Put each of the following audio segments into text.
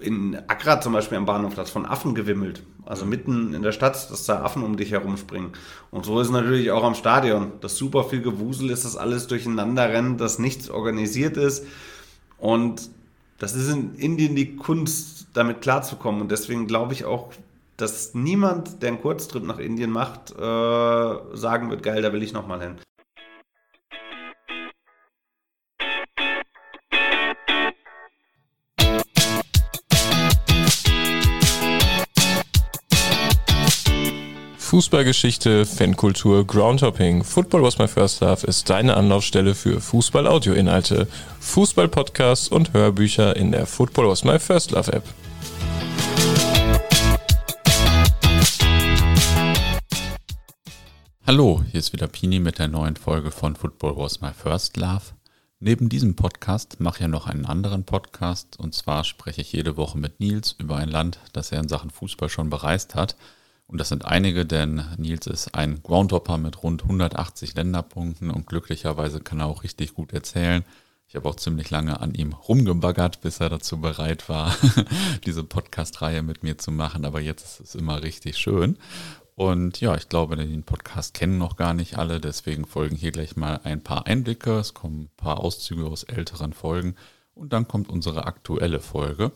in Accra zum Beispiel am Bahnhof das von Affen gewimmelt. Also mitten in der Stadt, dass da Affen um dich herumspringen. Und so ist es natürlich auch am Stadion. Das super viel Gewusel ist, dass alles durcheinander rennt, dass nichts organisiert ist. Und das ist in Indien die Kunst, damit klarzukommen. Und deswegen glaube ich auch, dass niemand, der einen Kurztrip nach Indien macht, äh, sagen wird, geil, da will ich nochmal hin. Fußballgeschichte, Fankultur, Groundhopping. Football was my first love ist deine Anlaufstelle für Fußball-Audio-Inhalte, Fußball-Podcasts und Hörbücher in der Football was my first love App. Hallo, hier ist wieder Pini mit der neuen Folge von Football was my first love. Neben diesem Podcast mache ich ja noch einen anderen Podcast und zwar spreche ich jede Woche mit Nils über ein Land, das er in Sachen Fußball schon bereist hat. Und das sind einige, denn Nils ist ein Groundhopper mit rund 180 Länderpunkten und glücklicherweise kann er auch richtig gut erzählen. Ich habe auch ziemlich lange an ihm rumgebaggert, bis er dazu bereit war, diese Podcast-Reihe mit mir zu machen. Aber jetzt ist es immer richtig schön. Und ja, ich glaube, den Podcast kennen noch gar nicht alle. Deswegen folgen hier gleich mal ein paar Einblicke. Es kommen ein paar Auszüge aus älteren Folgen. Und dann kommt unsere aktuelle Folge.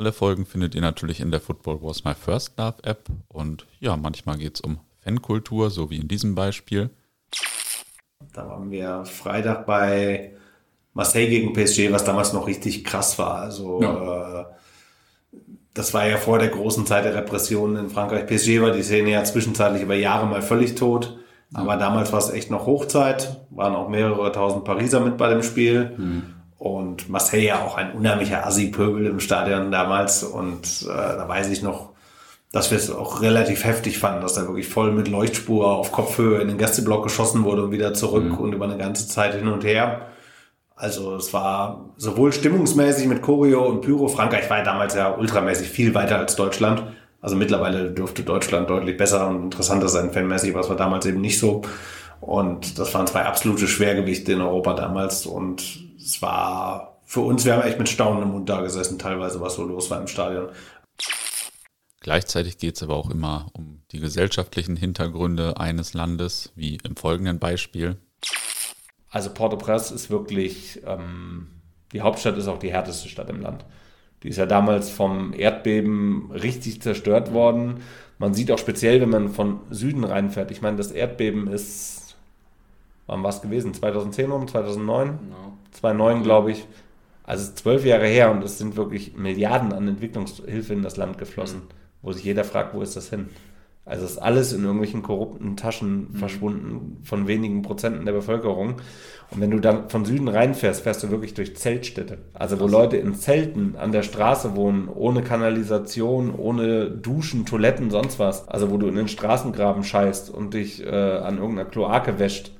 Alle Folgen findet ihr natürlich in der Football Was My First Love App. Und ja, manchmal geht es um Fankultur, so wie in diesem Beispiel. Da waren wir Freitag bei Marseille gegen PSG, was damals noch richtig krass war. Also ja. äh, das war ja vor der großen Zeit der Repression in Frankreich. PSG war die Szene ja zwischenzeitlich über Jahre mal völlig tot. Aber damals war es echt noch Hochzeit, waren auch mehrere tausend Pariser mit bei dem Spiel. Mhm. Und Marseille ja auch ein unheimlicher Assi-Pöbel im Stadion damals. Und äh, da weiß ich noch, dass wir es auch relativ heftig fanden, dass da wirklich voll mit Leuchtspur auf Kopfhöhe in den Gästeblock geschossen wurde und wieder zurück mhm. und über eine ganze Zeit hin und her. Also es war sowohl stimmungsmäßig mit Choreo und Pyro. Frankreich war ja damals ja ultramäßig viel weiter als Deutschland. Also mittlerweile dürfte Deutschland deutlich besser und interessanter sein, fanmäßig, aber es war damals eben nicht so. Und das waren zwei absolute Schwergewichte in Europa damals. Und es war für uns, wir haben echt mit Staunen im Mund da gesessen, teilweise, was so los war im Stadion. Gleichzeitig geht es aber auch immer um die gesellschaftlichen Hintergründe eines Landes, wie im folgenden Beispiel. Also Port-au-Prince ist wirklich, ähm, die Hauptstadt ist auch die härteste Stadt im Land. Die ist ja damals vom Erdbeben richtig zerstört worden. Man sieht auch speziell, wenn man von Süden reinfährt. Ich meine, das Erdbeben ist, wann war es gewesen? 2010 um, 2009? Genau. 2009, glaube ich. Also zwölf Jahre her und es sind wirklich Milliarden an Entwicklungshilfe in das Land geflossen, mhm. wo sich jeder fragt, wo ist das hin? Also ist alles in irgendwelchen korrupten Taschen mhm. verschwunden von wenigen Prozenten der Bevölkerung. Und wenn du dann von Süden reinfährst, fährst du wirklich durch Zeltstädte. Also wo Leute in Zelten an der Straße wohnen, ohne Kanalisation, ohne Duschen, Toiletten, sonst was. Also wo du in den Straßengraben scheißt und dich äh, an irgendeiner Kloake wäscht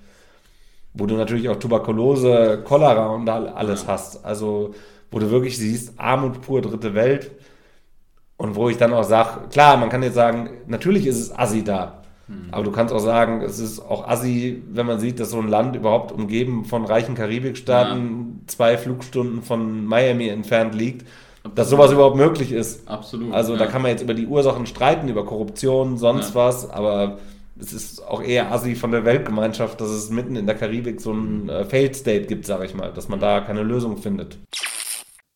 wo du natürlich auch Tuberkulose, Cholera und alles ja. hast. Also, wo du wirklich siehst, Armut pur, dritte Welt. Und wo ich dann auch sage, klar, man kann jetzt sagen, natürlich ist es Assi da. Hm. Aber du kannst auch sagen, es ist auch Assi, wenn man sieht, dass so ein Land überhaupt umgeben von reichen Karibikstaaten ja. zwei Flugstunden von Miami entfernt liegt, Absolut. dass sowas überhaupt möglich ist. Absolut. Also ja. da kann man jetzt über die Ursachen streiten, über Korruption, sonst was, aber es ist auch eher assi von der Weltgemeinschaft, dass es mitten in der Karibik so ein äh, Failed State gibt, sage ich mal, dass man da keine Lösung findet.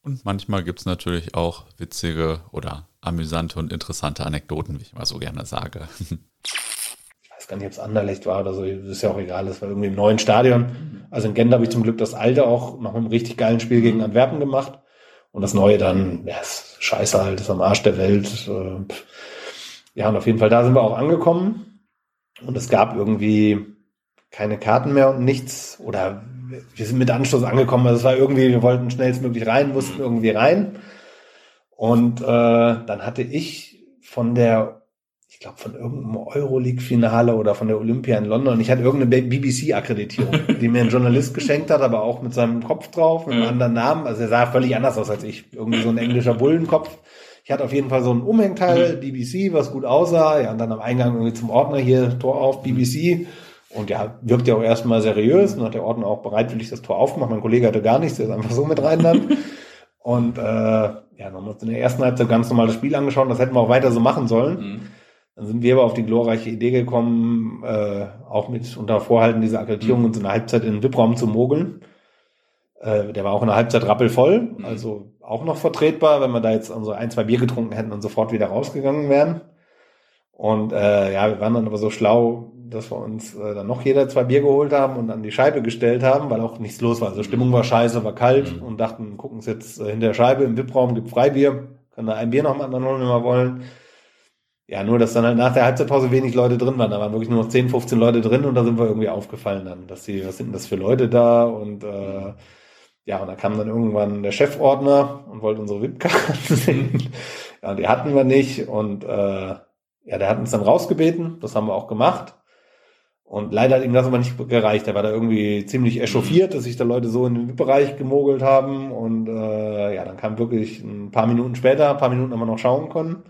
Und manchmal gibt es natürlich auch witzige oder amüsante und interessante Anekdoten, wie ich mal so gerne sage. Ich weiß gar nicht, ob es Anderlecht war oder so, das ist ja auch egal, das war irgendwie im neuen Stadion. Also in Gent habe ich zum Glück das alte auch nach einem richtig geilen Spiel gegen Antwerpen gemacht. Und das neue dann, ja, ist scheiße halt, ist am Arsch der Welt. Äh, ja, und auf jeden Fall, da sind wir auch angekommen. Und es gab irgendwie keine Karten mehr und nichts. Oder wir sind mit Anschluss angekommen. Also es war irgendwie, wir wollten schnellstmöglich rein, mussten irgendwie rein. Und äh, dann hatte ich von der, ich glaube, von irgendeinem Euroleague-Finale oder von der Olympia in London, ich hatte irgendeine BBC-Akkreditierung, die mir ein Journalist geschenkt hat, aber auch mit seinem Kopf drauf, mit einem anderen Namen. Also er sah völlig anders aus als ich. Irgendwie so ein englischer Bullenkopf. Ich hatte auf jeden Fall so ein Umhängteil, mhm. BBC, was gut aussah. Ja, und dann am Eingang irgendwie zum Ordner hier, Tor auf, BBC. Und ja, wirkt ja auch erstmal seriös und hat der Ordner auch bereitwillig das Tor aufgemacht. Mein Kollege hatte gar nichts, der ist einfach so mit rein dann. Und äh, ja, dann haben wir uns in der ersten Halbzeit ganz normal das Spiel angeschaut. Das hätten wir auch weiter so machen sollen. Mhm. Dann sind wir aber auf die glorreiche Idee gekommen, äh, auch mit unter Vorhalten dieser Akkreditierung Mhm. uns in der Halbzeit in den VIP-Raum zu mogeln. Äh, der war auch in der Halbzeit rappelvoll, Mhm. also auch noch vertretbar, wenn wir da jetzt so ein, zwei Bier getrunken hätten und sofort wieder rausgegangen wären. Und äh, ja, wir waren dann aber so schlau, dass wir uns äh, dann noch jeder zwei Bier geholt haben und an die Scheibe gestellt haben, weil auch nichts los war. Also Stimmung war scheiße, war kalt Mhm. und dachten, gucken uns jetzt äh, hinter der Scheibe im VIP-Raum, gibt Freibier, können da ein Bier noch mal anderen holen, wenn wir wollen. Ja, nur, dass dann halt nach der Halbzeitpause wenig Leute drin waren. Da waren wirklich nur noch 10, 15 Leute drin und da sind wir irgendwie aufgefallen dann, dass sie, was sind denn das für Leute da? Und äh, ja, und da kam dann irgendwann der Chefordner und wollte unsere VIP-Karten sehen. Ja, die hatten wir nicht und äh, ja, der hat uns dann rausgebeten, das haben wir auch gemacht. Und leider hat ihm das aber nicht gereicht. Er war da irgendwie ziemlich echauffiert, dass sich da Leute so in den VIP-Bereich gemogelt haben. Und äh, ja, dann kam wirklich ein paar Minuten später, ein paar Minuten haben wir noch schauen können.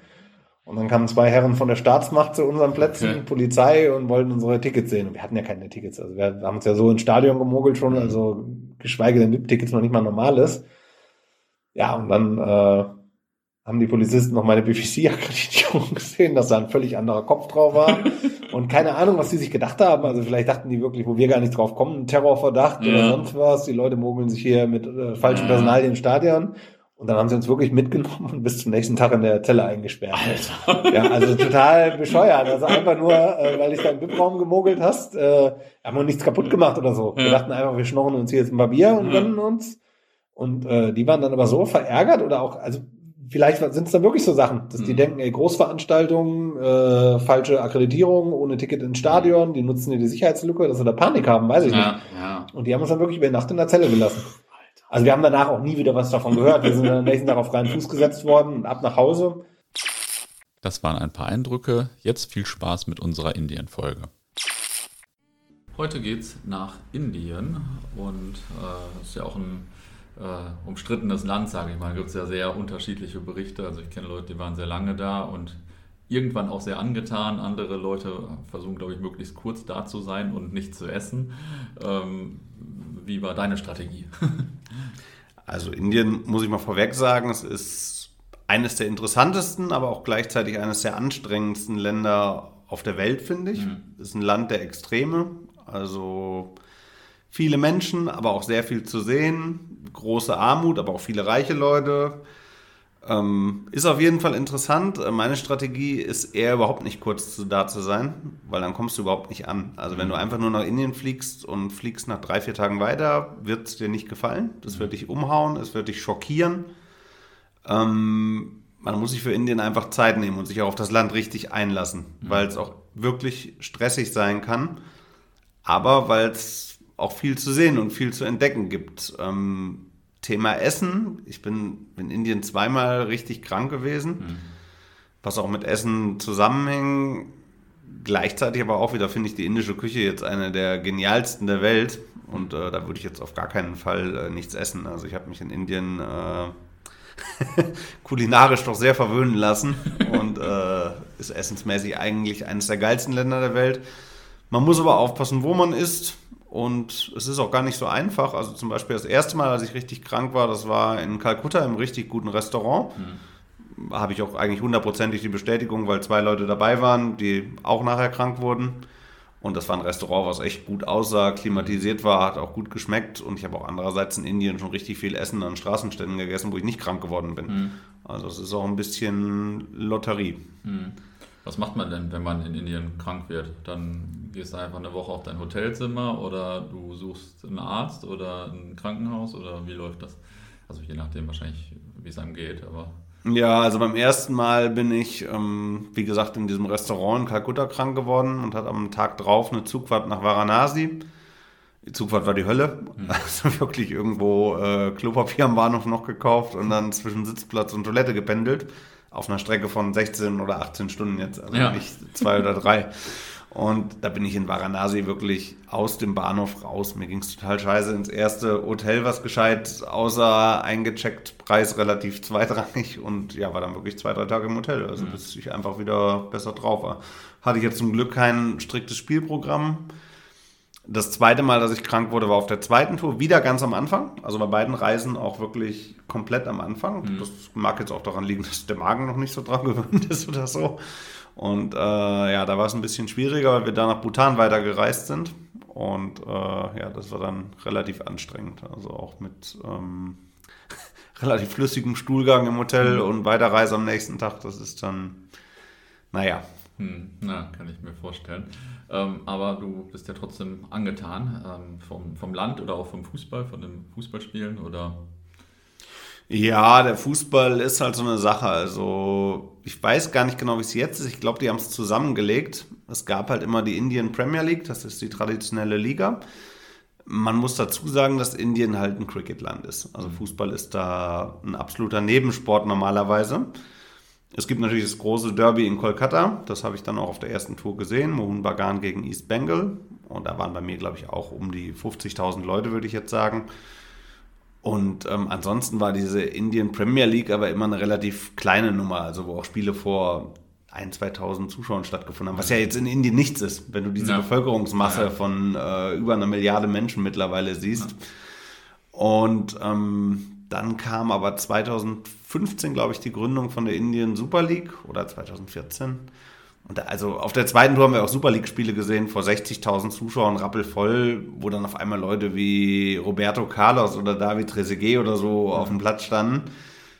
Und dann kamen zwei Herren von der Staatsmacht zu unseren Plätzen, Okay. Polizei und wollten unsere Tickets sehen. Und wir hatten ja keine Tickets. Also wir haben uns ja so ins Stadion gemogelt schon, also geschweige denn VIP-Tickets noch nicht mal normales. Ja, und dann äh, haben die Polizisten noch meine BBC-Akkreditierung gesehen, dass da ein völlig anderer Kopf drauf war. und keine Ahnung, was die sich gedacht haben. Also vielleicht dachten die wirklich, wo wir gar nicht drauf kommen, Terrorverdacht oder Ja. sonst was. Die Leute mogeln sich hier mit äh, falschen Ja. Personalien ins Stadion. Und dann haben sie uns wirklich mitgenommen und bis zum nächsten Tag in der Zelle eingesperrt. Ja, also total bescheuert. Also einfach nur, äh, weil dich da im VIP-Raum gemogelt hast, äh, haben wir nichts kaputt gemacht oder so. Wir Ja. dachten einfach, wir schnorren uns hier jetzt ein paar Bier und Ja. gönnen uns. Und äh, die waren dann aber so verärgert oder auch, also vielleicht sind es dann wirklich so Sachen, dass die Mhm. denken, ey, Großveranstaltungen, äh, falsche Akkreditierung, ohne Ticket ins Stadion, die nutzen hier die Sicherheitslücke, dass sie da Panik haben, weiß ich nicht. Ja, ja. Und die haben uns dann wirklich über Nacht in der Zelle gelassen. Also wir haben danach auch nie wieder was davon gehört. Wir sind dann am nächsten Tag auf freien Fuß gesetzt worden und ab nach Hause. Das waren ein paar Eindrücke. Jetzt viel Spaß mit unserer Indien-Folge. Heute geht's nach Indien und äh, das ist ja auch ein äh, umstrittenes Land, sage ich mal. Da gibt es ja sehr unterschiedliche Berichte. Also ich kenne Leute, die waren sehr lange da und irgendwann auch sehr angetan. Andere Leute versuchen, glaube ich, möglichst kurz da zu sein und nicht zu essen. Ähm, wie war deine Strategie? Also Indien, muss ich mal vorweg sagen, es ist eines der interessantesten, aber auch gleichzeitig eines der anstrengendsten Länder auf der Welt, finde ich. Es ist ein Land der Extreme, also viele Menschen, aber auch sehr viel zu sehen, große Armut, aber auch viele reiche Leute. Ähm, ist auf jeden Fall interessant. Äh, Meine Strategie ist eher überhaupt nicht kurz zu, da zu sein, weil dann kommst du überhaupt nicht an. Also wenn du einfach nur nach Indien fliegst und fliegst nach drei, vier Tagen weiter, wird es dir nicht gefallen. Das wird dich umhauen, es wird dich schockieren. Ähm, man muss sich für Indien einfach Zeit nehmen und sich auch auf das Land richtig einlassen, weil es auch wirklich stressig sein kann, aber weil es auch viel zu sehen und viel zu entdecken gibt. Ähm, Thema Essen. Ich bin in Indien zweimal richtig krank gewesen, was auch mit Essen zusammenhängt. Gleichzeitig aber auch wieder finde ich die indische Küche jetzt eine der genialsten der Welt. Und äh, da würde ich jetzt auf gar keinen Fall äh, nichts essen. Also ich habe mich in Indien äh, kulinarisch doch sehr verwöhnen lassen und äh, ist essensmäßig eigentlich eines der geilsten Länder der Welt. Man muss aber aufpassen, wo man isst. Und es ist auch gar nicht so einfach. Also zum Beispiel das erste Mal, als ich richtig krank war, das war in Kalkutta im richtig guten Restaurant. Habe ich auch eigentlich hundertprozentig die Bestätigung, weil zwei Leute dabei waren, die auch nachher krank wurden. Und das war ein Restaurant, was echt gut aussah, klimatisiert war, hat auch gut geschmeckt. Und ich habe auch andererseits in Indien schon richtig viel Essen an Straßenständen gegessen, wo ich nicht krank geworden bin. Also es ist auch ein bisschen Lotterie. Was macht man denn, wenn man in Indien krank wird? Dann gehst du einfach eine Woche auf dein Hotelzimmer oder du suchst einen Arzt oder ein Krankenhaus oder wie läuft das? Also je nachdem wahrscheinlich, wie es einem geht, aber Ja, also beim ersten Mal bin ich, ähm, wie gesagt, in diesem Restaurant in Kalkutta krank geworden und hatte am Tag drauf eine Zugfahrt nach Varanasi. Die Zugfahrt war die Hölle. Also wirklich irgendwo äh, Klopapier am Bahnhof noch gekauft und dann zwischen Sitzplatz und Toilette gependelt. Auf einer Strecke von 16 oder 18 Stunden jetzt, also Ja. nicht zwei oder drei. Und da bin ich in Varanasi wirklich aus dem Bahnhof raus. Mir ging es total scheiße ins erste Hotel, was gescheit außer eingecheckt, Preis relativ zweitrangig und ja, war dann wirklich zwei, drei Tage im Hotel, also bis ich einfach wieder besser drauf war. Hatte ich jetzt zum Glück kein striktes Spielprogramm. Das zweite Mal, dass ich krank wurde, war auf der zweiten Tour, wieder ganz am Anfang. Also bei beiden Reisen auch wirklich komplett am Anfang. Mhm. Das mag jetzt auch daran liegen, dass der Magen noch nicht so dran gewöhnt ist oder so. Und äh, ja, da war es ein bisschen schwieriger, weil wir da nach Bhutan weitergereist sind. Und äh, ja, das war dann relativ anstrengend. Also auch mit ähm, relativ flüssigem Stuhlgang im Hotel mhm. und Weiterreise am nächsten Tag. Das ist dann, naja. Hm, na, kann ich mir vorstellen. Ähm, aber du bist ja trotzdem angetan ähm, vom, vom Land oder auch vom Fußball, von den Fußballspielen oder? Ja, der Fußball ist halt so eine Sache. Also ich weiß gar nicht genau, wie es jetzt ist. Ich glaube, die haben es zusammengelegt. Es gab halt immer die Indian Premier League, das ist die traditionelle Liga. Man muss dazu sagen, dass Indien halt ein Cricketland ist. Also Fußball ist da ein absoluter Nebensport normalerweise. Es gibt natürlich das große Derby in Kolkata. Das habe ich dann auch auf der ersten Tour gesehen. Mohun Bagan gegen East Bengal. Und da waren bei mir, glaube ich, auch um die 50.000 Leute, würde ich jetzt sagen. Und ähm, ansonsten war diese Indian Premier League aber immer eine relativ kleine Nummer, also wo auch Spiele vor 1.000, 2.000 Zuschauern stattgefunden haben, was ja jetzt in Indien nichts ist, wenn du diese ja. Bevölkerungsmasse ja. von äh, über einer Milliarde Menschen mittlerweile siehst. Ja. Und ähm, dann kam aber 2015, glaube ich, die Gründung von der Indian Super League oder 2014. Und da, also auf der zweiten Tour haben wir auch Super League-Spiele gesehen, vor 60.000 Zuschauern, rappelvoll, wo dann auf einmal Leute wie Roberto Carlos oder David Trezeguet oder so ja. auf dem Platz standen,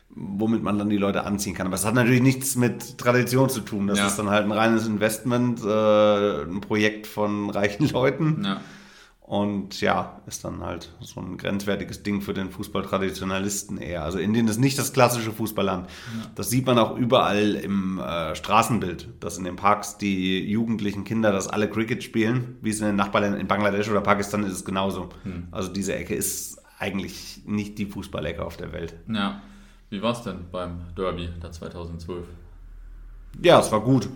womit man dann die Leute anziehen kann. Aber es hat natürlich nichts mit Tradition zu tun. Das ja. ist dann halt ein reines Investment, äh, ein Projekt von reichen Leuten. Ja. Und ja, ist dann halt so ein grenzwertiges Ding für den Fußballtraditionalisten eher. Also Indien ist nicht das klassische Fußballland. Ja. Das sieht man auch überall im äh, Straßenbild, dass in den Parks die jugendlichen Kinder das alle Cricket spielen, wie es in den Nachbarländern in Bangladesch oder Pakistan ist es genauso. Hm. Also diese Ecke ist eigentlich nicht die Fußballecke auf der Welt. Ja. Wie war es denn beim Derby da 2012? Ja, es war gut.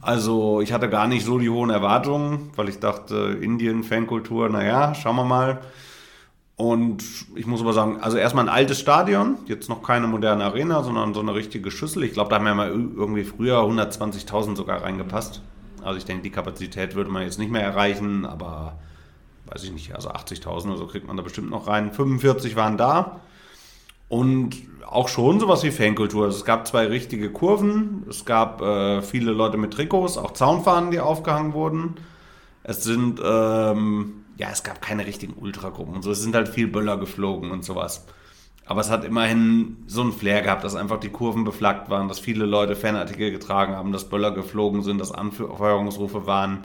Also ich hatte gar nicht so die hohen Erwartungen, weil ich dachte, Indien, Fankultur, naja, schauen wir mal. Und ich muss aber sagen, also erstmal ein altes Stadion, jetzt noch keine moderne Arena, sondern so eine richtige Schüssel. Ich glaube, da haben ja mal irgendwie früher 120.000 sogar reingepasst. Also ich denke, die Kapazität würde man jetzt nicht mehr erreichen, aber weiß ich nicht, also 80.000 oder so kriegt man da bestimmt noch rein. 45 waren da. Und auch schon sowas wie Fankultur. Also es gab zwei richtige Kurven, es gab äh, viele Leute mit Trikots, auch Zaunfahnen, die aufgehangen wurden. Es sind, ähm, ja, es gab keine richtigen Ultragruppen und so. Es sind halt viel Böller geflogen und sowas. Aber es hat immerhin so einen Flair gehabt, dass einfach die Kurven beflaggt waren, dass viele Leute Fanartikel getragen haben, dass Böller geflogen sind, dass Anfeuerungsrufe waren.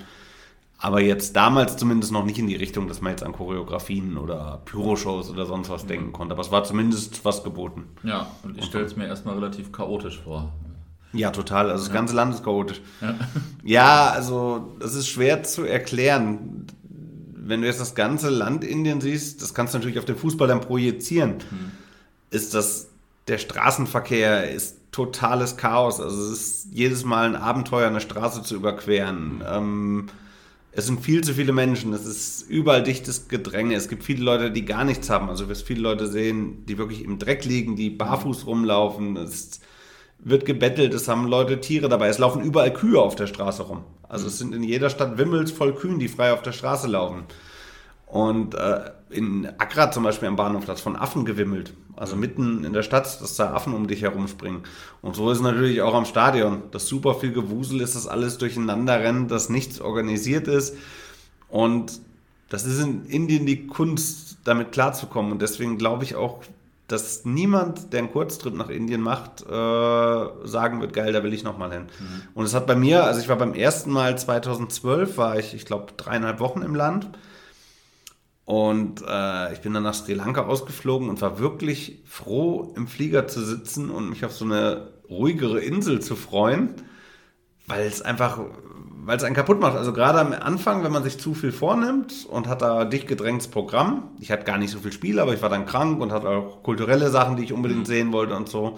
Aber jetzt damals zumindest noch nicht in die Richtung, dass man jetzt an Choreografien oder Pyroshows oder sonst was denken konnte. Aber es war zumindest was geboten. Ja, und ich stelle es mir erstmal relativ chaotisch vor. Ja, total. Also das ja. ganze Land ist chaotisch. Ja. ja, also das ist schwer zu erklären. Wenn du jetzt das ganze Land Indien siehst, das kannst du natürlich auf den Fußball dann projizieren. Hm. Ist das der Straßenverkehr ist totales Chaos. Also es ist jedes Mal ein Abenteuer, eine Straße zu überqueren. Ähm, es sind viel zu viele Menschen, es ist überall dichtes Gedränge, es gibt viele Leute, die gar nichts haben. Also du wirst viele Leute sehen, die wirklich im Dreck liegen, die barfuß rumlaufen. Es wird gebettelt, es haben Leute Tiere dabei, es laufen überall Kühe auf der Straße rum. Also es sind in jeder Stadt Wimmels voll Kühen, die frei auf der Straße laufen. Und äh, in Accra zum Beispiel am Bahnhof, das von Affen gewimmelt. Also mitten in der Stadt, dass da Affen um dich herumspringen. Und so ist es natürlich auch am Stadion. Das super viel Gewusel ist, dass alles durcheinander rennt, dass nichts organisiert ist. Und das ist in Indien die Kunst, damit klarzukommen. Und deswegen glaube ich auch, dass niemand, der einen Kurztrip nach Indien macht, äh, sagen wird, geil, da will ich nochmal hin. Mhm. Und es hat bei mir, also ich war beim ersten Mal 2012, war ich, ich glaube, dreieinhalb Wochen im Land. Und äh, ich bin dann nach Sri Lanka ausgeflogen und war wirklich froh, im Flieger zu sitzen und mich auf so eine ruhigere Insel zu freuen, weil es einfach, weil es einen kaputt macht. Also gerade am Anfang, wenn man sich zu viel vornimmt und hat da dicht gedrängtes Programm. Ich hatte gar nicht so viel Spiel, aber ich war dann krank und hatte auch kulturelle Sachen, die ich unbedingt mhm. sehen wollte und so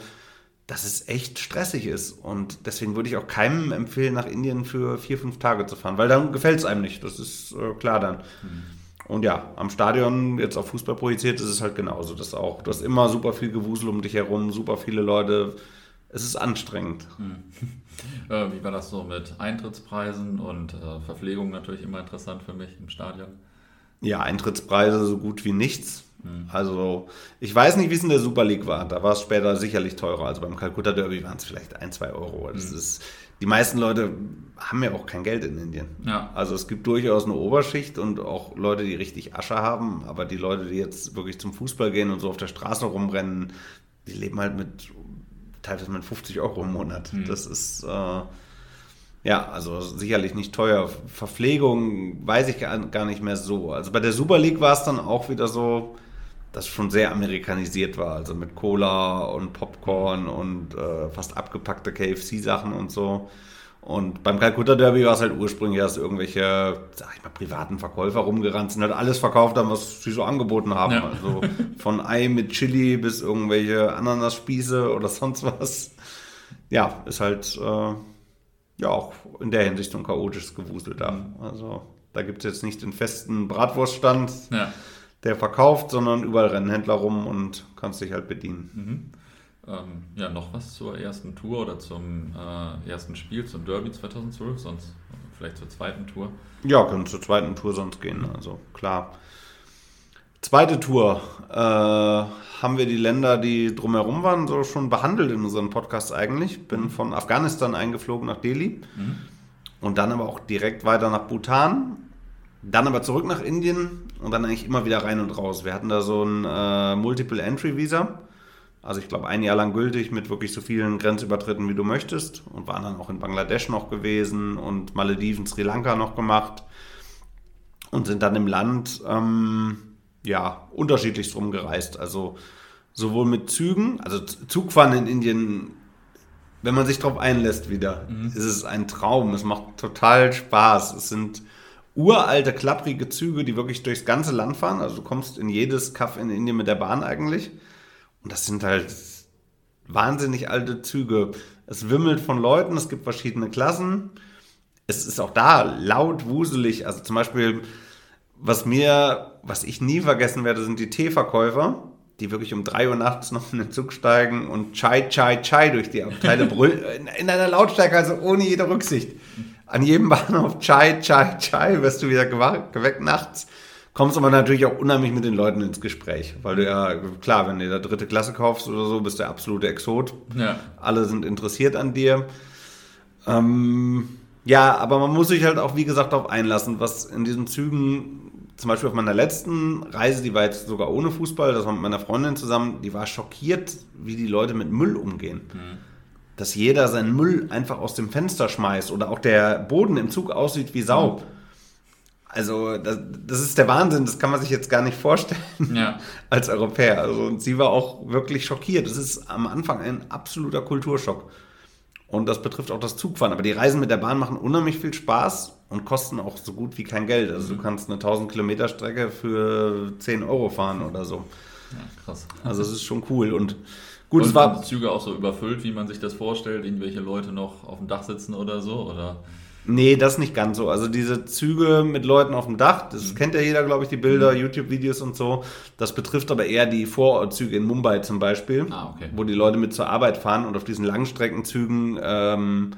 dass es echt stressig ist. Und deswegen würde ich auch keinem empfehlen, nach Indien für vier, fünf Tage zu fahren, weil dann gefällt es einem nicht. Das ist äh, klar dann. Mhm. Und ja, am Stadion, jetzt auf Fußball projiziert, ist es halt genauso. Das auch. Du hast immer super viel Gewusel um dich herum, super viele Leute. Es ist anstrengend. Hm. Äh, wie war das so mit Eintrittspreisen und äh, Verpflegung natürlich immer interessant für mich im Stadion? Ja, Eintrittspreise so gut wie nichts. Also, ich weiß nicht, wie es in der Super League war. Da war es später sicherlich teurer. Also beim Calcutta Derby waren es vielleicht ein, zwei Euro. Das ist, die meisten Leute haben ja auch kein Geld in Indien. Ja. Also es gibt durchaus eine Oberschicht und auch Leute, die richtig Asche haben. Aber die Leute, die jetzt wirklich zum Fußball gehen und so auf der Straße rumrennen, die leben halt mit teilweise mit 50 Euro im Monat. Das ist äh, ja, also sicherlich nicht teuer. Verpflegung weiß ich gar nicht mehr so. Also bei der Super League war es dann auch wieder so, dass es schon sehr amerikanisiert war. Also mit Cola und Popcorn und äh, fast abgepackte KFC-Sachen und so. Und beim Calcutta Derby war es halt ursprünglich, dass irgendwelche, sag ich mal, privaten Verkäufer rumgerannt sind, halt alles verkauft haben, was sie so angeboten haben. Ja. Also von Ei mit Chili bis irgendwelche Ananasspieße oder sonst was. Ja, ist halt äh, ja auch in der Hinsicht so ein chaotisches Gewusel da. Also da gibt es jetzt nicht den festen Bratwurststand, Ja. der verkauft, sondern überall rennen Händler rum und kannst dich halt bedienen. Ähm, ja, noch was zur ersten Tour oder zum äh, ersten Spiel, zum Derby 2012, sonst vielleicht zur zweiten Tour. Ja, können zur zweiten Tour sonst gehen, also klar. Zweite Tour. Äh, haben wir die Länder, die drumherum waren, so schon behandelt in unserem Podcast eigentlich. Bin von Afghanistan eingeflogen nach Delhi. Und dann aber auch direkt weiter nach Bhutan, dann aber zurück nach Indien und dann eigentlich immer wieder rein und raus. Wir hatten da so ein äh, Multiple-Entry-Visa, also ich glaube ein Jahr lang gültig mit wirklich so vielen Grenzübertritten, wie du möchtest. Und waren dann auch in Bangladesch noch gewesen und Malediven, Sri Lanka noch gemacht. Und sind dann im Land ähm, ja unterschiedlichst rumgereist. Also sowohl mit Zügen, also Zugfahren in Indien, wenn man sich darauf einlässt wieder, ist es ein Traum. Es macht total Spaß. Es sind uralte, klapprige Züge, die wirklich durchs ganze Land fahren. Also du kommst in jedes Kaff in Indien mit der Bahn eigentlich. Und das sind halt wahnsinnig alte Züge. Es wimmelt von Leuten, es gibt verschiedene Klassen. Es ist auch da laut, wuselig. Also zum Beispiel, was mir, was ich nie vergessen werde, sind die Teeverkäufer, die wirklich um 3 Uhr nachts noch in den Zug steigen und Chai, Chai, Chai durch die Abteile brüllen, in, in einer Lautstärke, also ohne jede Rücksicht. An jedem Bahnhof Chai, Chai, Chai wirst du wieder geweckt nachts. Kommst aber natürlich auch unheimlich mit den Leuten ins Gespräch, weil du ja, klar, wenn du da dritte Klasse kaufst oder so, bist du der absolute Exot. Ja. Alle sind interessiert an dir. Ähm, ja, aber man muss sich halt auch, wie gesagt, darauf einlassen, was in diesen Zügen, zum Beispiel auf meiner letzten Reise, die war jetzt sogar ohne Fußball, das war mit meiner Freundin zusammen, die war schockiert, wie die Leute mit Müll umgehen. Dass jeder seinen Müll einfach aus dem Fenster schmeißt oder auch der Boden im Zug aussieht wie Sau. Also, das, das ist der Wahnsinn, das kann man sich jetzt gar nicht vorstellen Ja. als Europäer. Also, und sie war auch wirklich schockiert. Es ist am Anfang ein absoluter Kulturschock. Und das betrifft auch das Zugfahren. Aber die Reisen mit der Bahn machen unheimlich viel Spaß und kosten auch so gut wie kein Geld. Also du kannst eine 1000 Kilometer Strecke für 10 Euro fahren oder so. ja, krass. Also es ist schon cool. Und gut, Und es war sind die Züge auch so überfüllt, wie man sich das vorstellt? Irgendwelche Leute noch auf dem Dach sitzen oder so? Oder? Nee, das nicht ganz so. Also diese Züge mit Leuten auf dem Dach, das Mhm. kennt ja jeder, glaube ich, die Bilder, YouTube-Videos und so. Das betrifft aber eher die Vorortzüge in Mumbai zum Beispiel, Ah, okay. wo die Leute mit zur Arbeit fahren und auf diesen Langstreckenzügen ähm,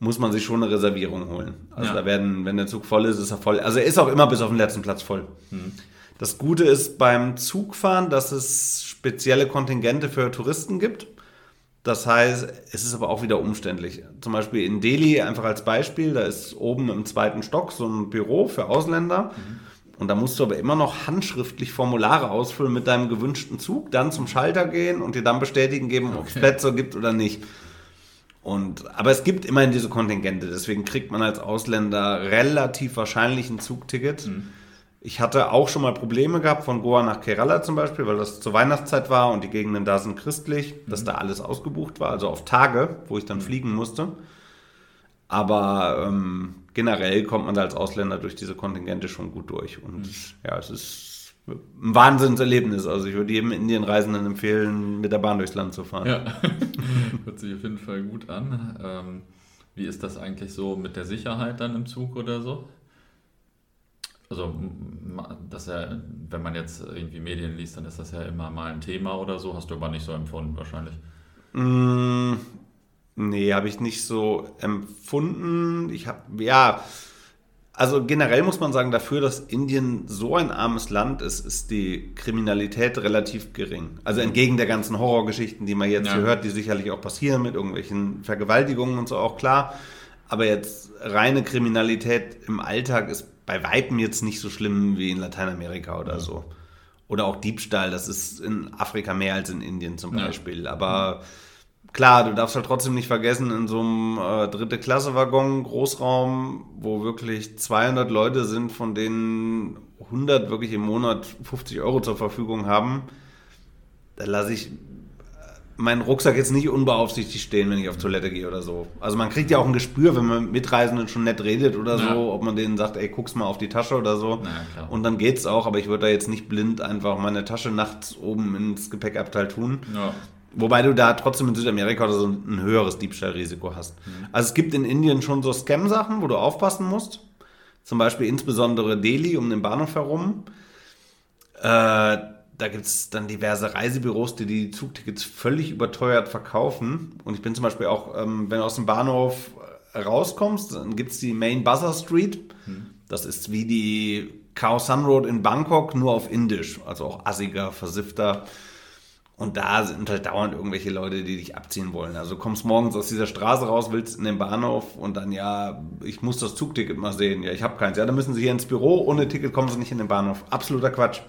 muss man sich schon eine Reservierung holen. Also Ja. da werden, wenn der Zug voll ist, ist er voll. Also er ist auch immer bis auf den letzten Platz voll. Mhm. Das Gute ist beim Zugfahren, dass es spezielle Kontingente für Touristen gibt. Das heißt, es ist aber auch wieder umständlich. Zum Beispiel in Delhi, einfach als Beispiel, da ist oben im zweiten Stock so ein Büro für Ausländer. Und da musst du aber immer noch handschriftlich Formulare ausfüllen mit deinem gewünschten Zug, dann zum Schalter gehen und dir dann bestätigen geben, ob es Plätze gibt oder nicht. Und, aber es gibt immerhin diese Kontingente, deswegen kriegt man als Ausländer relativ wahrscheinlich ein Zugticket. Ich hatte auch schon mal Probleme gehabt von Goa nach Kerala zum Beispiel, weil das zur Weihnachtszeit war und die Gegenden da sind christlich, dass da alles ausgebucht war, also auf Tage, wo ich dann fliegen musste. Aber ähm, generell kommt man da als Ausländer durch diese Kontingente schon gut durch. Und ja, es ist ein Wahnsinnserlebnis. Also ich würde jedem Indienreisenden empfehlen, mit der Bahn durchs Land zu fahren. Ja, hört sich auf jeden Fall gut an. Ähm, wie ist das eigentlich so mit der Sicherheit dann im Zug oder so? Also, m- ma- das ja, wenn man jetzt irgendwie Medien liest, dann ist das ja immer mal ein Thema oder so. Hast du aber nicht so empfunden wahrscheinlich. Mm, nee, habe ich nicht so empfunden. Ich habe, ja, Also generell muss man sagen, dafür, dass Indien so ein armes Land ist, ist die Kriminalität relativ gering. Also entgegen der ganzen Horrorgeschichten, die man jetzt ja. hier hört, die sicherlich auch passieren mit irgendwelchen Vergewaltigungen und so auch klar. Aber jetzt reine Kriminalität im Alltag ist bei Weitem jetzt nicht so schlimm wie in Lateinamerika oder ja. so. Oder auch Diebstahl, das ist in Afrika mehr als in Indien zum Beispiel. Ja. Aber klar, du darfst halt trotzdem nicht vergessen, in so einem äh, dritte Klasse Waggon, Großraum, wo wirklich 200 Leute sind, von denen 100 wirklich im Monat 50 Euro zur Verfügung haben, da lasse ich meinen Rucksack jetzt nicht unbeaufsichtigt stehen, wenn ich auf Toilette gehe oder so. Also man kriegt ja auch ein Gespür, wenn man mit Mitreisenden schon nett redet oder ja. so, ob man denen sagt, ey, guck's mal auf die Tasche oder so. Ja, und dann geht's auch, aber ich würde da jetzt nicht blind einfach meine Tasche nachts oben ins Gepäckabteil tun. Ja. Wobei du da trotzdem in Südamerika oder so ein höheres Diebstahlrisiko hast. Mhm. Also es gibt in Indien schon so Scam-Sachen, wo du aufpassen musst. Zum Beispiel insbesondere Delhi um den Bahnhof herum. Äh, da gibt es dann diverse Reisebüros, die die Zugtickets völlig überteuert verkaufen. Und ich bin zum Beispiel auch, ähm, wenn du aus dem Bahnhof rauskommst, dann gibt es die Main Buzzer Street. Hm. Das ist wie die Khao Sun Road in Bangkok, nur auf Indisch. Also auch assiger, versiffter. Und da sind halt dauernd irgendwelche Leute, die dich abziehen wollen. Also du kommst morgens aus dieser Straße raus, willst in den Bahnhof und dann, ja, ich muss das Zugticket mal sehen. Ja, ich habe keins. Ja, dann müssen Sie hier ins Büro. Ohne Ticket kommen Sie nicht in den Bahnhof. Absoluter Quatsch.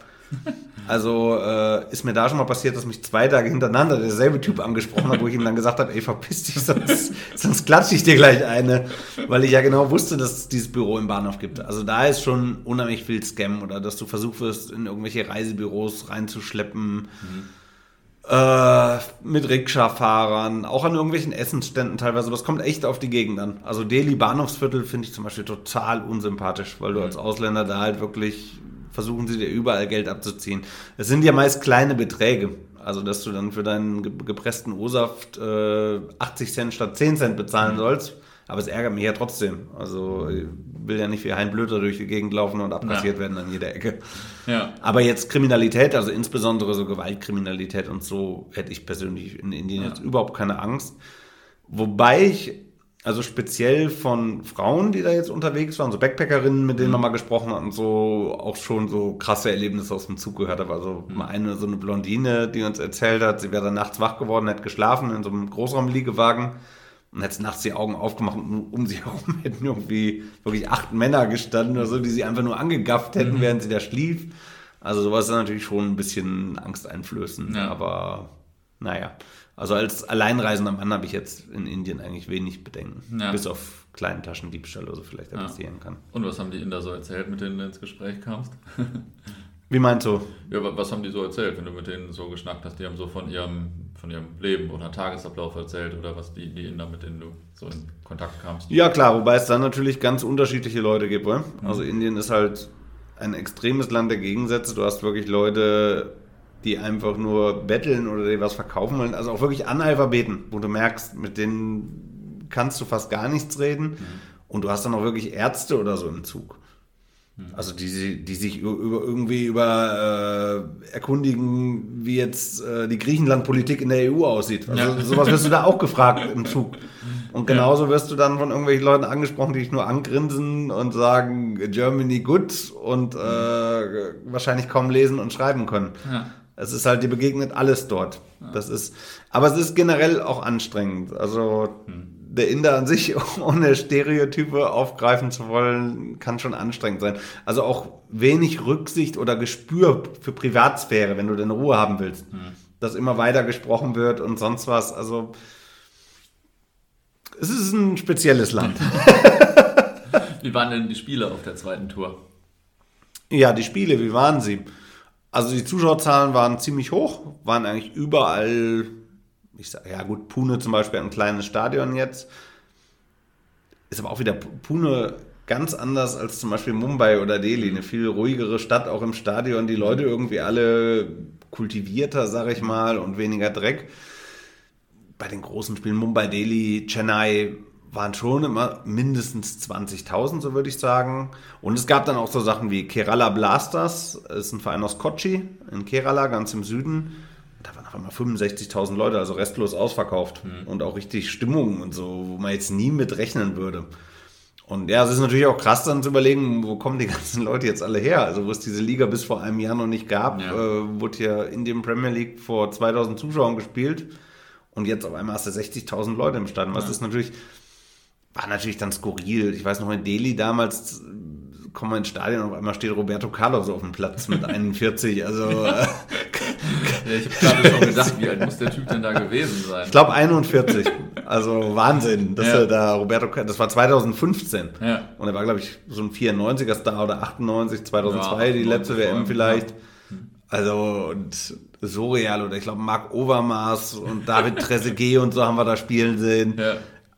Also äh, ist mir da schon mal passiert, dass mich zwei Tage hintereinander derselbe Typ angesprochen hat, wo ich ihm dann gesagt habe, ey, verpiss dich, sonst, sonst klatsche ich dir gleich eine, weil ich ja genau wusste, dass es dieses Büro im Bahnhof gibt. Also da ist schon unheimlich viel Scam oder dass du versucht wirst, in irgendwelche Reisebüros reinzuschleppen. Mhm. Äh, mit Rikscha-Fahrern, auch an irgendwelchen Essensständen teilweise. Das kommt echt auf die Gegend an. Also Delhi Bahnhofsviertel finde ich zum Beispiel total unsympathisch, weil du mhm. als Ausländer da halt wirklich versuchen sie dir überall Geld abzuziehen. Es sind ja meist kleine Beträge. Also, dass du dann für deinen gepressten O-Saft äh, 80 Cent statt 10 Cent bezahlen mhm. sollst. Aber es ärgert mich ja trotzdem. Also, ich will ja nicht wie ein Blöder durch die Gegend laufen und abkassiert ja. werden an jeder Ecke. Ja. Aber jetzt Kriminalität, also insbesondere so Gewaltkriminalität und so, hätte ich persönlich in Indien ja. jetzt überhaupt keine Angst. Wobei ich also speziell von Frauen, die da jetzt unterwegs waren, so Backpackerinnen, mit denen mhm. man mal gesprochen hat und so auch schon so krasse Erlebnisse aus dem Zug gehört habe. Also mhm. mal eine so eine Blondine, die uns erzählt hat, sie wäre dann nachts wach geworden, hat geschlafen in so einem Großraumliegewagen und hat nachts die Augen aufgemacht und um sie herum hätten irgendwie wirklich acht Männer gestanden oder so, die sie einfach nur angegafft hätten, mhm. während sie da schlief. Also sowas ist natürlich schon ein bisschen angsteinflößend, ja. aber naja. Also als alleinreisender Mann habe ich jetzt in Indien eigentlich wenig Bedenken. Ja. Bis auf kleinen Taschendiebstahl oder so vielleicht ja. passieren kann. Und was haben die Inder so erzählt, mit denen du ins Gespräch kamst? Wie meinst du? Ja, was haben die so erzählt, wenn du mit denen so geschnackt hast? Die haben so von ihrem, von ihrem Leben oder Tagesablauf erzählt oder was die, die Inder, mit denen du so in Kontakt kamst? Ja, klar, wobei es dann natürlich ganz unterschiedliche Leute gibt. Mhm. Also Indien ist halt ein extremes Land der Gegensätze. Du hast wirklich Leute, die einfach nur betteln oder die was verkaufen wollen. Also auch wirklich Analphabeten, wo du merkst, mit denen kannst du fast gar nichts reden. Mhm. Und du hast dann auch wirklich Ärzte oder so im Zug. Mhm. Also die, die sich über, irgendwie über äh, erkundigen, wie jetzt äh, die Griechenland-Politik in der EU aussieht. Also ja. sowas wirst du da auch gefragt im Zug. Und genauso wirst du dann von irgendwelchen Leuten angesprochen, die dich nur angrinsen und sagen Germany good und äh, wahrscheinlich kaum lesen und schreiben können. Ja. Es ist halt, dir begegnet alles dort. Das ist, aber es ist generell auch anstrengend. Also hm. der Inder an sich, ohne Stereotype aufgreifen zu wollen, kann schon anstrengend sein. Also auch wenig Rücksicht oder Gespür für Privatsphäre, wenn du deine Ruhe haben willst. Hm. Dass immer weiter gesprochen wird und sonst was. Also es ist ein spezielles Land. wie waren denn die Spiele auf der zweiten Tour? Ja, die Spiele, wie waren sie? Also die Zuschauerzahlen waren ziemlich hoch, waren eigentlich überall, ich sage, ja gut, Pune zum Beispiel ein kleines Stadion jetzt. Ist aber auch wieder Pune ganz anders als zum Beispiel Mumbai oder Delhi. Eine viel ruhigere Stadt, auch im Stadion. Die Leute irgendwie alle kultivierter, sag ich mal, und weniger Dreck. Bei den großen Spielen Mumbai, Delhi, Chennai waren schon immer mindestens 20.000, so würde ich sagen. Und es gab dann auch so Sachen wie Kerala Blasters, das ist ein Verein aus Kochi in Kerala, ganz im Süden. Da waren auf einmal 65.000 Leute, also restlos ausverkauft. Mhm. Und auch richtig Stimmung und so, wo man jetzt nie mit rechnen würde. Und ja, es ist natürlich auch krass dann zu überlegen, wo kommen die ganzen Leute jetzt alle her? Also wo es diese Liga bis vor einem Jahr noch nicht gab, Ja. äh, wurde ja Indian Premier League vor 2000 Zuschauern gespielt und jetzt auf einmal hast du 60.000 Leute im Stadion. Was ist natürlich, war natürlich dann skurril. Ich weiß noch in Delhi damals äh, kommen wir ins Stadion und auf einmal steht Roberto Carlos auf dem Platz mit 41. Also äh, Ja, ich habe gerade schon gedacht, wie alt muss der Typ denn da gewesen sein? ich glaube 41. Also Wahnsinn, dass Ja. er da Roberto das war 2015. Ja. Und er war, glaube ich, so ein 94er Star oder 98, 2002 Ja, die letzte 98 WM vielleicht. Also, und surreal. Oder ich glaube, Marc Overmars und David Trezeguet und so haben wir da spielen sehen.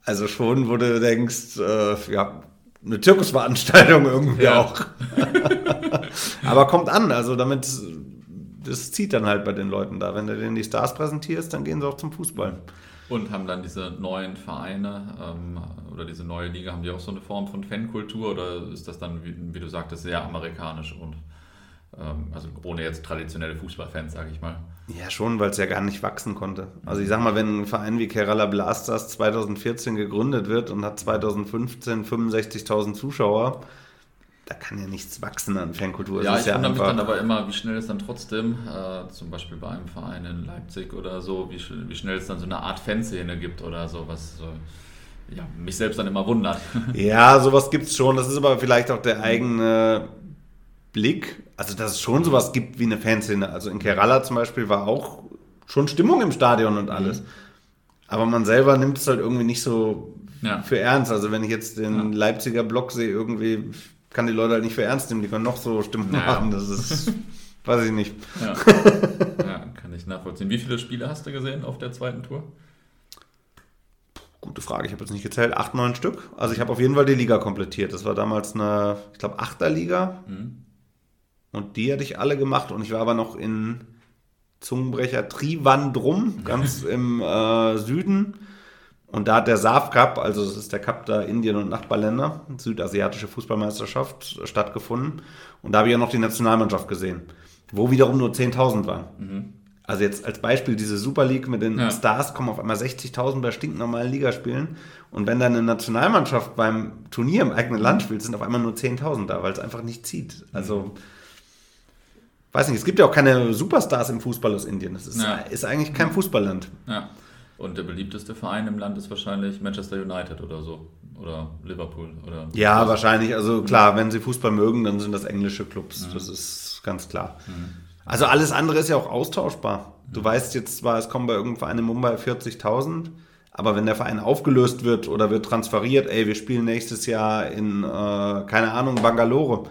Also schon, wo du denkst, äh, ja, eine Zirkusveranstaltung irgendwie Ja. auch. Aber kommt an, also damit, das zieht dann halt bei den Leuten da. Wenn du denen die Stars präsentierst, dann gehen sie auch zum Fußball. Und haben dann diese neuen Vereine ähm, oder diese neue Liga, haben die auch so eine Form von Fankultur oder ist das dann, wie, wie du sagtest, sehr amerikanisch und also ohne jetzt traditionelle Fußballfans, sage ich mal. Ja, schon, weil es ja gar nicht wachsen konnte. Also ich sag mal, wenn ein Verein wie Kerala Blasters 2014 gegründet wird und hat 2015 65.000 Zuschauer, da kann ja nichts wachsen an Fankultur. Es Ja, ich wundere mich dann aber immer, wie schnell es dann trotzdem, äh, zum Beispiel bei einem Verein in Leipzig oder so, wie, wie schnell es dann so eine Art Fanszene gibt oder so, was so, ja, mich selbst dann immer wundert. Ja, sowas gibt's schon. Das ist aber vielleicht auch der eigene Blick. Also, dass es schon sowas gibt wie eine Fanszene. Also in Kerala zum Beispiel war auch schon Stimmung im Stadion und alles. Aber man selber nimmt es halt irgendwie nicht so Ja. für ernst. Also wenn ich jetzt den Leipziger Block sehe, irgendwie kann die Leute halt nicht für ernst nehmen. Die können noch so Stimmung Ja. machen. Das ist, weiß ich nicht. Ja. ja, kann ich nachvollziehen. Wie viele Spiele hast du gesehen auf der zweiten Tour? Gute Frage, ich habe jetzt nicht gezählt. Acht, neun Stück. Also ich habe auf jeden Fall die Liga komplettiert. Das war damals eine, ich glaube, Achterliga. Und die hatte ich alle gemacht. Und ich war aber noch in Zungenbrecher Trivandrum, ganz im äh, Süden. Und da hat der SAF Cup, also das ist der Cup da Indien und Nachbarländer, südasiatische Fußballmeisterschaft, stattgefunden. Und da habe ich ja noch die Nationalmannschaft gesehen, wo wiederum nur 10.000 waren. Also jetzt als Beispiel diese Super League mit den Ja. Stars kommen auf einmal 60.000 bei stinknormalen Ligaspielen. Und wenn dann eine Nationalmannschaft beim Turnier im eigenen Land spielt, sind auf einmal nur 10.000 da, weil es einfach nicht zieht. Also, weiß nicht, es gibt ja auch keine Superstars im Fußball aus Indien. Das ist, Ja. ist eigentlich kein Fußballland. Ja. Und der beliebteste Verein im Land ist wahrscheinlich Manchester United oder so. Oder Liverpool. Oder Ja, wahrscheinlich. Also klar, wenn sie Fußball mögen, dann sind das englische Clubs. Das ist ganz klar. Also alles andere ist ja auch austauschbar. Du weißt jetzt zwar, es kommen bei irgendeinem Verein in Mumbai 40.000, aber wenn der Verein aufgelöst wird oder wird transferiert, ey, wir spielen nächstes Jahr in, äh, keine Ahnung, Bangalore,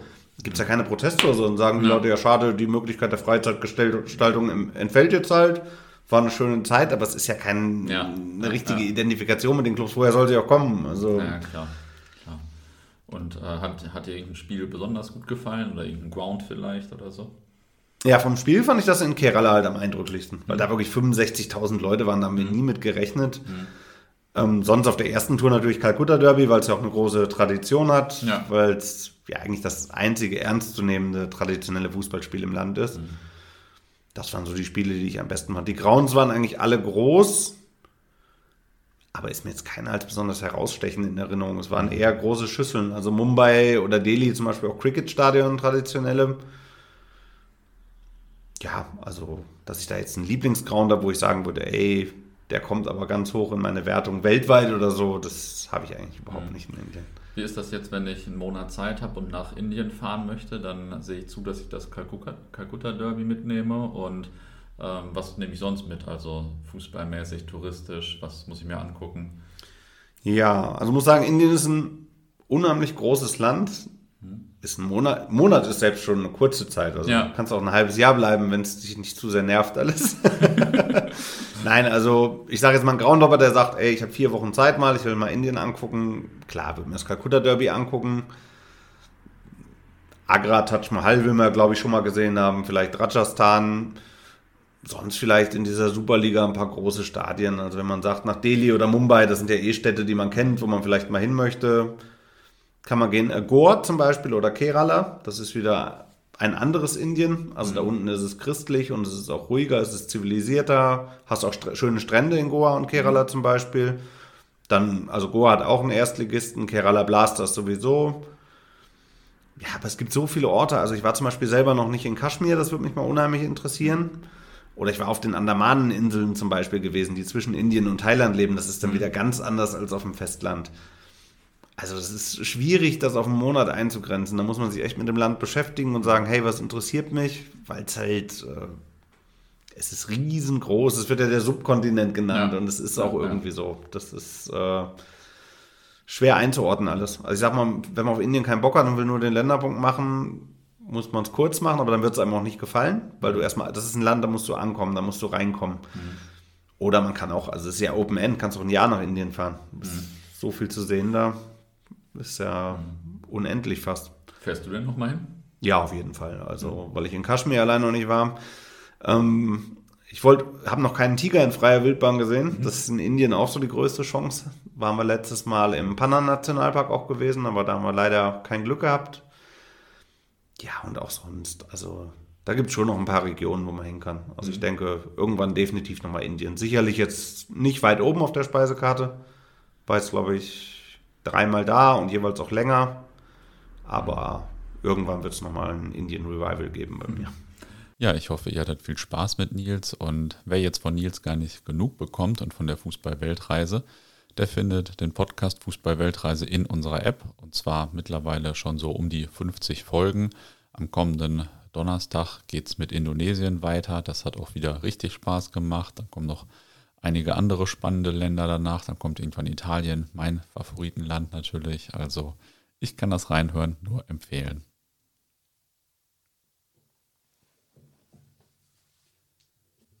gibt es ja keine Proteste oder so und sagen die Ja. Leute, ja schade, die Möglichkeit der Freizeitgestaltung entfällt jetzt halt. War eine schöne Zeit, aber es ist ja keine Ja. richtige. Identifikation mit den Clubs. Woher soll sie auch kommen? Also, Ja, klar. klar. Und äh, hat, hat dir irgendein Spiel besonders gut gefallen oder irgendein Ground vielleicht oder so? Ja, vom Spiel fand ich das in Kerala halt am eindrücklichsten, weil da wirklich 65.000 Leute waren, da haben wir nie mit gerechnet. Ähm, sonst auf der ersten Tour natürlich Calcutta Derby, weil es ja auch eine große Tradition hat, Ja. weil es ja eigentlich das einzige ernstzunehmende traditionelle Fußballspiel im Land ist. Das waren so die Spiele, die ich am besten fand. Die Grounds waren eigentlich alle groß, aber ist mir jetzt keiner als besonders herausstechend in Erinnerung. Es waren eher große Schüsseln. Also Mumbai oder Delhi zum Beispiel auch Cricket-Stadion, traditionelle. Ja, also, dass ich da jetzt einen Lieblingsground habe, wo ich sagen würde, ey, der kommt aber ganz hoch in meine Wertung weltweit oder so, das habe ich eigentlich überhaupt nicht in Indien. Wie ist das jetzt, wenn ich einen Monat Zeit habe und nach Indien fahren möchte? Dann sehe ich zu, dass ich das Kalkutta, Derby mitnehme. Und ähm, was nehme ich sonst mit? Also fußballmäßig, touristisch, was muss ich mir angucken? Ja, also muss sagen, Indien ist ein unheimlich großes Land. Ist ein Monat, Monat ist selbst schon eine kurze Zeit. Also Ja. du kannst auch ein halbes Jahr bleiben, wenn es dich nicht zu sehr nervt alles. Nein, also ich sage jetzt mal einen Groundhopper, der sagt, ey, ich habe vier Wochen Zeit mal, ich will mal Indien angucken. Klar, würde mir das Calcutta Derby angucken. Agra, Taj Mahal will man, glaube ich, schon mal gesehen haben. Vielleicht Rajasthan. Sonst vielleicht in dieser Superliga ein paar große Stadien. Also wenn man sagt, nach Delhi oder Mumbai, das sind ja eh Städte, die man kennt, wo man vielleicht mal hin möchte, kann man gehen. Äh, Goa zum Beispiel oder Kerala, das ist wieder ein anderes Indien. Also da unten ist es christlich und es ist auch ruhiger, es ist zivilisierter. Hast auch stre schöne Strände in Goa und Kerala zum Beispiel. Dann, also Goa hat auch einen Erstligisten, Kerala Blasters sowieso. Ja, aber es gibt so viele Orte. Also ich war zum Beispiel selber noch nicht in Kaschmir, das würde mich mal unheimlich interessieren. Oder ich war auf den Andamaneninseln zum Beispiel gewesen, die zwischen Indien und Thailand leben. Das ist dann wieder ganz anders als auf dem Festland. Also es ist schwierig, das auf einen Monat einzugrenzen. Da muss man sich echt mit dem Land beschäftigen und sagen, hey, was interessiert mich? Weil es halt, äh, es ist riesengroß. Es wird ja der Subkontinent genannt Ja. und es ist Ja, auch ja. irgendwie so. Das ist äh, schwer einzuordnen alles. Also ich sag mal, wenn man auf Indien keinen Bock hat und will nur den Länderpunkt machen, muss man es kurz machen, aber dann wird es einem auch nicht gefallen, weil du erstmal, das ist ein Land, da musst du ankommen, da musst du reinkommen. Oder man kann auch, also es ist ja Open End, kannst auch ein Jahr nach Indien fahren. Ist So viel zu sehen da, ist ja unendlich fast. Fährst du denn noch mal hin? Ja, auf jeden Fall. Also, weil ich in Kaschmir allein noch nicht war. Ähm, ich wollte, habe noch keinen Tiger in freier Wildbahn gesehen. Das ist in Indien auch so die größte Chance. Waren wir letztes Mal im Panna Nationalpark auch gewesen, aber da haben wir leider kein Glück gehabt. Ja, und auch sonst, also da gibt es schon noch ein paar Regionen, wo man hin kann. Also ich denke, irgendwann definitiv nochmal Indien. Sicherlich jetzt nicht weit oben auf der Speisekarte. Jetzt, glaube ich, dreimal da und jeweils auch länger. Aber irgendwann wird es nochmal ein Indian Revival geben bei mir. Ja, ich hoffe, ihr hattet viel Spaß mit Nils und wer jetzt von Nils gar nicht genug bekommt und von der Fußball-Weltreise, der findet den Podcast Fußball-Weltreise in unserer App und zwar mittlerweile schon so um die 50 Folgen. Am kommenden Donnerstag geht es mit Indonesien weiter. Das hat auch wieder richtig Spaß gemacht. Dann kommen noch einige andere spannende Länder danach. Dann kommt irgendwann Italien, mein Favoritenland natürlich. Also ich kann das reinhören, nur empfehlen.